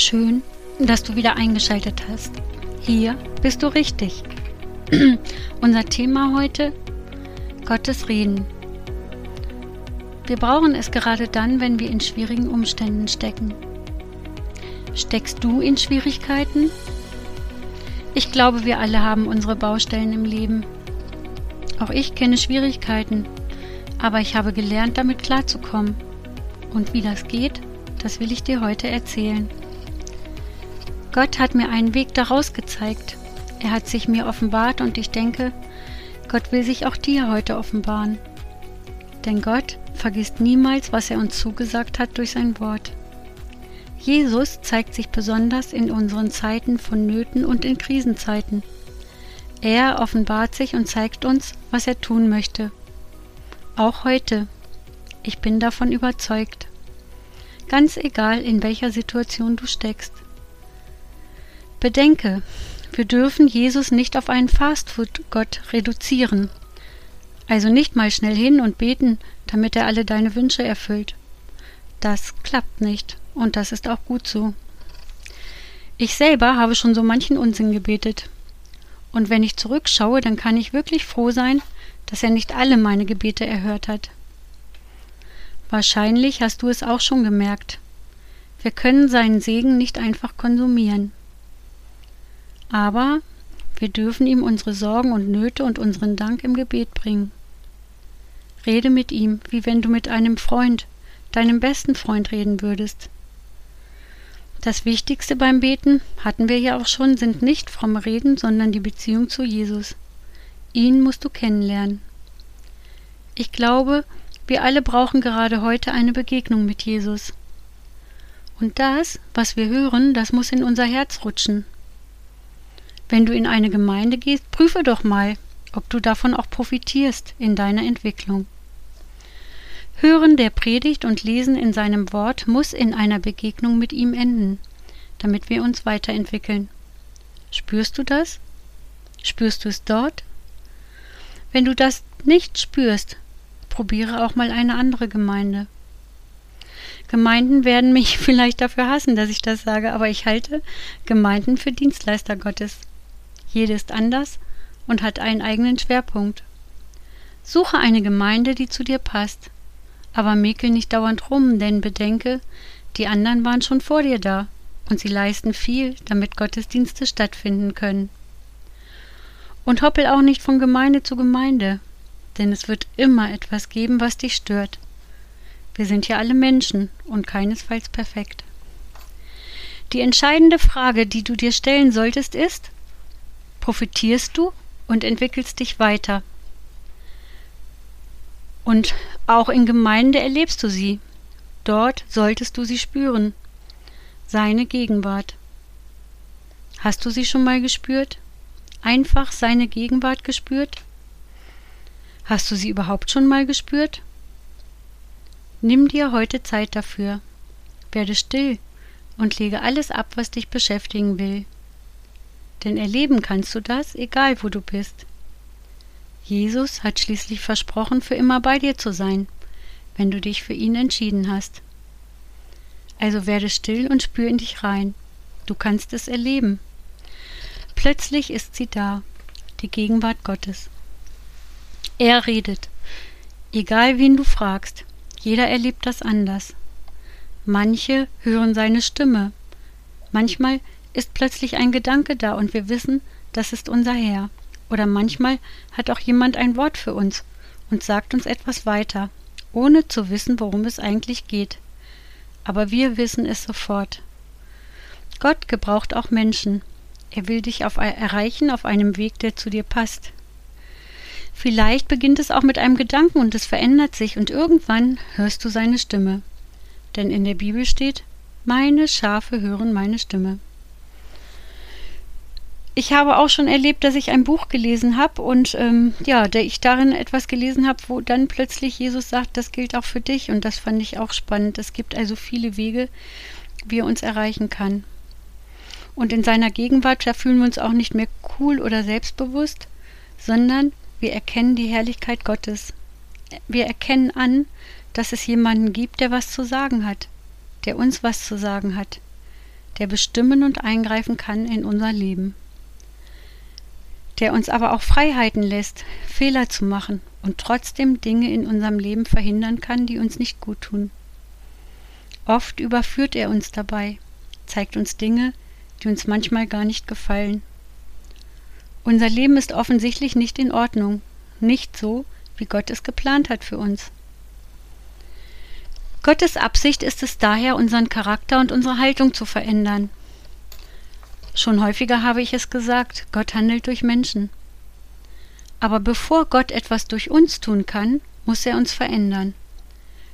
Schön, dass du wieder eingeschaltet hast. Hier bist du richtig. Unser Thema heute Gottes Reden. Wir brauchen es gerade dann, wenn wir in schwierigen Umständen stecken. Steckst du in Schwierigkeiten? Ich glaube, wir alle haben unsere Baustellen im Leben. Auch ich kenne Schwierigkeiten, aber ich habe gelernt, damit klarzukommen. Und wie das geht, das will ich dir heute erzählen. Gott hat mir einen Weg daraus gezeigt. Er hat sich mir offenbart und ich denke, Gott will sich auch dir heute offenbaren. Denn Gott vergisst niemals, was er uns zugesagt hat durch sein Wort. Jesus zeigt sich besonders in unseren Zeiten von Nöten und in Krisenzeiten. Er offenbart sich und zeigt uns, was er tun möchte. Auch heute. Ich bin davon überzeugt. Ganz egal, in welcher Situation du steckst. Bedenke, wir dürfen Jesus nicht auf einen Fastfood-Gott reduzieren. Also nicht mal schnell hin und beten, damit er alle deine Wünsche erfüllt. Das klappt nicht und das ist auch gut so. Ich selber habe schon so manchen Unsinn gebetet. Und wenn ich zurückschaue, dann kann ich wirklich froh sein, dass er nicht alle meine Gebete erhört hat. Wahrscheinlich hast du es auch schon gemerkt. Wir können seinen Segen nicht einfach konsumieren. Aber wir dürfen ihm unsere Sorgen und Nöte und unseren Dank im Gebet bringen. Rede mit ihm, wie wenn du mit einem Freund, deinem besten Freund reden würdest. Das Wichtigste beim Beten, hatten wir ja auch schon, sind nicht fromme Reden, sondern die Beziehung zu Jesus. Ihn musst du kennenlernen. Ich glaube, wir alle brauchen gerade heute eine Begegnung mit Jesus. Und das, was wir hören, das muss in unser Herz rutschen. Wenn du in eine Gemeinde gehst, prüfe doch mal, ob du davon auch profitierst in deiner Entwicklung. Hören der Predigt und Lesen in seinem Wort muss in einer Begegnung mit ihm enden, damit wir uns weiterentwickeln. Spürst du das? Spürst du es dort? Wenn du das nicht spürst, probiere auch mal eine andere Gemeinde. Gemeinden werden mich vielleicht dafür hassen, dass ich das sage, aber ich halte Gemeinden für Dienstleister Gottes. Jede ist anders und hat einen eigenen Schwerpunkt. Suche eine Gemeinde, die zu dir passt. Aber mäkel nicht dauernd rum, denn bedenke, die anderen waren schon vor dir da und sie leisten viel, damit Gottesdienste stattfinden können. Und hoppel auch nicht von Gemeinde zu Gemeinde, denn es wird immer etwas geben, was dich stört. Wir sind ja alle Menschen und keinesfalls perfekt. Die entscheidende Frage, die du dir stellen solltest, ist, profitierst du und entwickelst dich weiter? Und auch in Gemeinde erlebst du sie. Dort solltest du sie spüren. Seine Gegenwart. Hast du sie schon mal gespürt? Einfach seine Gegenwart gespürt? Hast du sie überhaupt schon mal gespürt? Nimm dir heute Zeit dafür. Werde still und lege alles ab, was dich beschäftigen will. Denn erleben kannst du das, egal wo du bist. Jesus hat schließlich versprochen, für immer bei dir zu sein, wenn du dich für ihn entschieden hast. Also werde still und spür in dich rein. Du kannst es erleben. Plötzlich ist sie da, die Gegenwart Gottes. Er redet. Egal wen du fragst, jeder erlebt das anders. Manche hören seine Stimme. Manchmal ist plötzlich ein Gedanke da und wir wissen, das ist unser Herr. Oder manchmal hat auch jemand ein Wort für uns und sagt uns etwas weiter, ohne zu wissen, worum es eigentlich geht. Aber wir wissen es sofort. Gott gebraucht auch Menschen. Er will dich auf, erreichen auf einem Weg, der zu dir passt. Vielleicht beginnt es auch mit einem Gedanken und es verändert sich und irgendwann hörst du seine Stimme. Denn in der Bibel steht, meine Schafe hören meine Stimme ich habe auch schon erlebt, dass ich ein Buch gelesen habe und ähm, ja, der ich darin etwas gelesen habe, wo dann plötzlich Jesus sagt, das gilt auch für dich und das fand ich auch spannend. Es gibt also viele Wege, wie er uns erreichen kann. Und in seiner Gegenwart, da fühlen wir uns auch nicht mehr cool oder selbstbewusst, sondern wir erkennen die Herrlichkeit Gottes. Wir erkennen an, dass es jemanden gibt, der was zu sagen hat, der uns was zu sagen hat, der bestimmen und eingreifen kann in unser Leben. Der uns aber auch Freiheiten lässt, Fehler zu machen und trotzdem Dinge in unserem Leben verhindern kann, die uns nicht gut tun. Oft überführt er uns dabei, zeigt uns Dinge, die uns manchmal gar nicht gefallen. Unser Leben ist offensichtlich nicht in Ordnung, nicht so, wie Gott es geplant hat für uns. Gottes Absicht ist es daher, unseren Charakter und unsere Haltung zu verändern. Schon häufiger habe ich es gesagt, Gott handelt durch Menschen. Aber bevor Gott etwas durch uns tun kann, muss er uns verändern.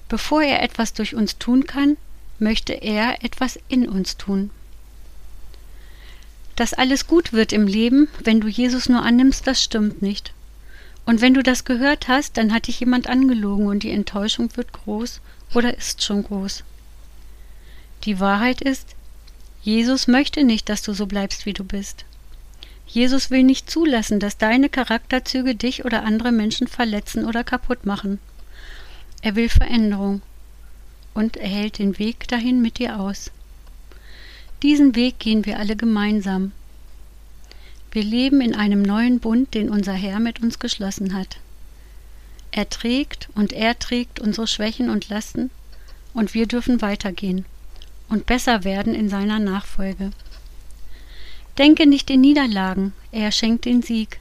Bevor er etwas durch uns tun kann, möchte er etwas in uns tun. Dass alles gut wird im Leben, wenn du Jesus nur annimmst, das stimmt nicht. Und wenn du das gehört hast, dann hat dich jemand angelogen und die Enttäuschung wird groß oder ist schon groß. Die Wahrheit ist, Jesus möchte nicht, dass du so bleibst, wie du bist. Jesus will nicht zulassen, dass deine Charakterzüge dich oder andere Menschen verletzen oder kaputt machen. Er will Veränderung und er hält den Weg dahin mit dir aus. Diesen Weg gehen wir alle gemeinsam. Wir leben in einem neuen Bund, den unser Herr mit uns geschlossen hat. Er trägt und er trägt unsere Schwächen und Lasten, und wir dürfen weitergehen und besser werden in seiner Nachfolge. Denke nicht in Niederlagen, er schenkt den Sieg.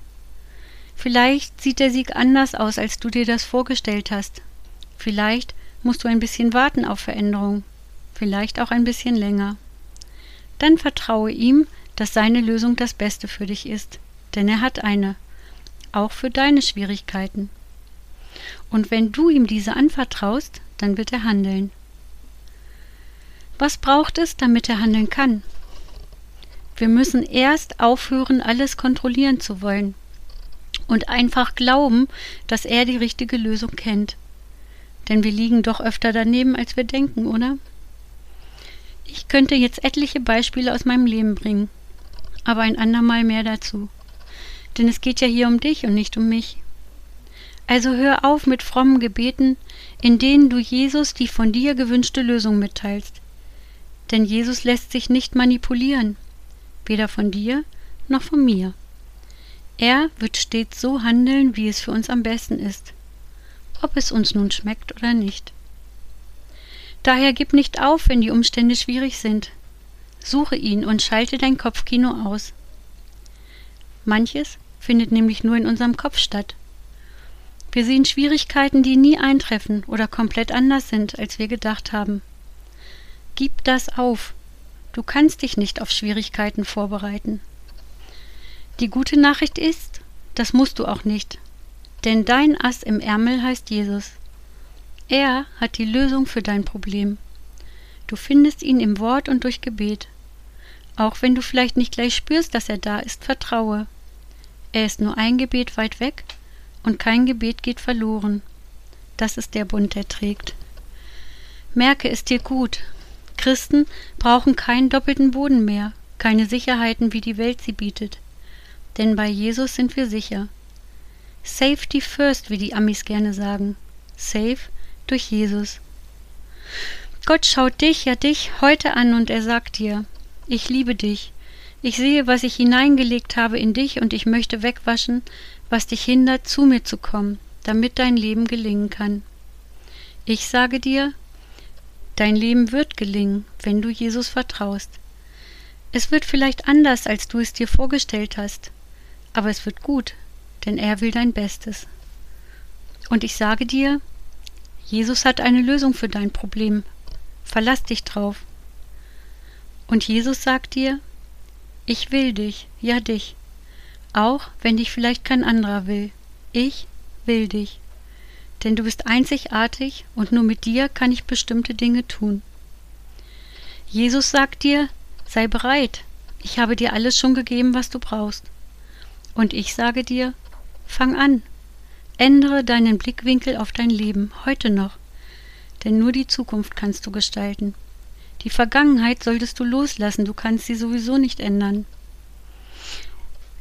Vielleicht sieht der Sieg anders aus, als du dir das vorgestellt hast. Vielleicht musst du ein bisschen warten auf Veränderung, vielleicht auch ein bisschen länger. Dann vertraue ihm, dass seine Lösung das Beste für dich ist, denn er hat eine, auch für deine Schwierigkeiten. Und wenn du ihm diese anvertraust, dann wird er handeln. Was braucht es, damit er handeln kann? Wir müssen erst aufhören, alles kontrollieren zu wollen und einfach glauben, dass er die richtige Lösung kennt. Denn wir liegen doch öfter daneben, als wir denken, oder? Ich könnte jetzt etliche Beispiele aus meinem Leben bringen, aber ein andermal mehr dazu. Denn es geht ja hier um dich und nicht um mich. Also hör auf mit frommen Gebeten, in denen du Jesus die von dir gewünschte Lösung mitteilst. Denn Jesus lässt sich nicht manipulieren, weder von dir noch von mir. Er wird stets so handeln, wie es für uns am besten ist, ob es uns nun schmeckt oder nicht. Daher gib nicht auf, wenn die Umstände schwierig sind. Suche ihn und schalte dein Kopfkino aus. Manches findet nämlich nur in unserem Kopf statt. Wir sehen Schwierigkeiten, die nie eintreffen oder komplett anders sind, als wir gedacht haben. Gib das auf. Du kannst dich nicht auf Schwierigkeiten vorbereiten. Die gute Nachricht ist, das musst du auch nicht. Denn dein Ass im Ärmel heißt Jesus. Er hat die Lösung für dein Problem. Du findest ihn im Wort und durch Gebet. Auch wenn du vielleicht nicht gleich spürst, dass er da ist, vertraue. Er ist nur ein Gebet weit weg und kein Gebet geht verloren. Das ist der Bund, der trägt. Merke es dir gut. Christen brauchen keinen doppelten Boden mehr, keine Sicherheiten, wie die Welt sie bietet. Denn bei Jesus sind wir sicher. Safety first, wie die Amis gerne sagen. Safe durch Jesus. Gott schaut dich, ja dich, heute an und er sagt dir, ich liebe dich. Ich sehe, was ich hineingelegt habe in dich und ich möchte wegwaschen, was dich hindert, zu mir zu kommen, damit dein Leben gelingen kann. Ich sage dir, dein Leben wird gelingen, wenn du Jesus vertraust. Es wird vielleicht anders, als du es dir vorgestellt hast, aber es wird gut, denn er will dein Bestes. Und ich sage dir, Jesus hat eine Lösung für dein Problem. Verlass dich drauf. Und Jesus sagt dir, ich will dich, ja dich auch wenn dich vielleicht kein anderer will. Ich will dich. Denn du bist einzigartig und nur mit dir kann ich bestimmte Dinge tun. Jesus sagt dir, sei bereit, ich habe dir alles schon gegeben, was du brauchst. Und ich sage dir, fang an, ändere deinen Blickwinkel auf dein Leben, heute noch, denn nur die Zukunft kannst du gestalten. Die Vergangenheit solltest du loslassen, du kannst sie sowieso nicht ändern.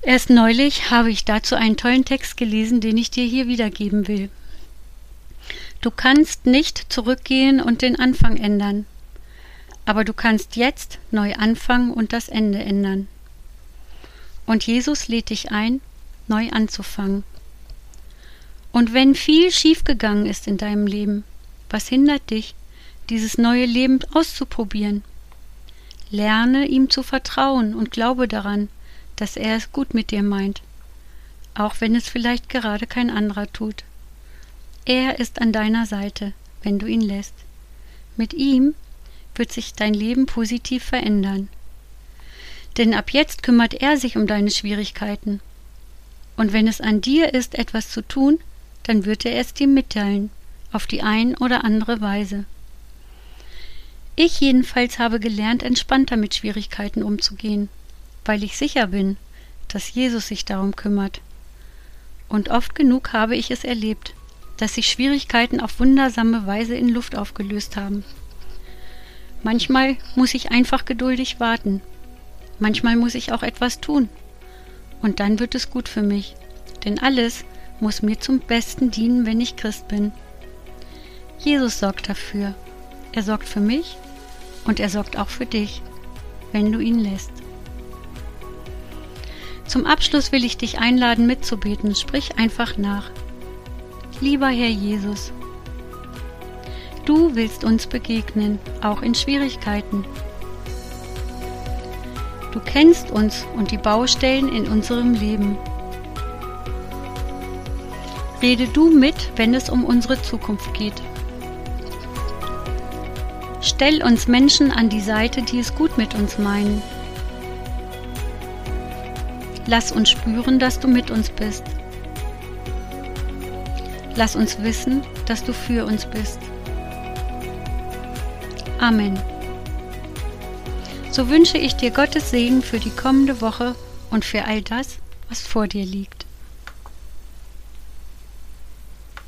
Erst neulich habe ich dazu einen tollen Text gelesen, den ich dir hier wiedergeben will. Du kannst nicht zurückgehen und den Anfang ändern. Aber du kannst jetzt neu anfangen und das Ende ändern. Und Jesus lädt dich ein, neu anzufangen. Und wenn viel schiefgegangen ist in deinem Leben, was hindert dich, dieses neue Leben auszuprobieren? Lerne ihm zu vertrauen und glaube daran, dass er es gut mit dir meint, auch wenn es vielleicht gerade kein anderer tut. Er ist an deiner Seite, wenn du ihn lässt. Mit ihm wird sich dein Leben positiv verändern. Denn ab jetzt kümmert er sich um deine Schwierigkeiten. Und wenn es an dir ist, etwas zu tun, dann wird er es dir mitteilen, auf die ein oder andere Weise. Ich jedenfalls habe gelernt, entspannter mit Schwierigkeiten umzugehen, weil ich sicher bin, dass Jesus sich darum kümmert. Und oft genug habe ich es erlebt, dass sich Schwierigkeiten auf wundersame Weise in Luft aufgelöst haben. Manchmal muss ich einfach geduldig warten, manchmal muss ich auch etwas tun, und dann wird es gut für mich, denn alles muss mir zum Besten dienen, wenn ich Christ bin. Jesus sorgt dafür. Er sorgt für mich und er sorgt auch für dich, wenn du ihn lässt. Zum Abschluss will ich dich einladen, mitzubeten. Sprich einfach nach. Lieber Herr Jesus, du willst uns begegnen, auch in Schwierigkeiten. Du kennst uns und die Baustellen in unserem Leben. Rede du mit, wenn es um unsere Zukunft geht. Stell uns Menschen an die Seite, die es gut mit uns meinen. Lass uns spüren, dass du mit uns bist. Lass uns wissen, dass du für uns bist. Amen. So wünsche ich dir Gottes Segen für die kommende Woche und für all das, was vor dir liegt.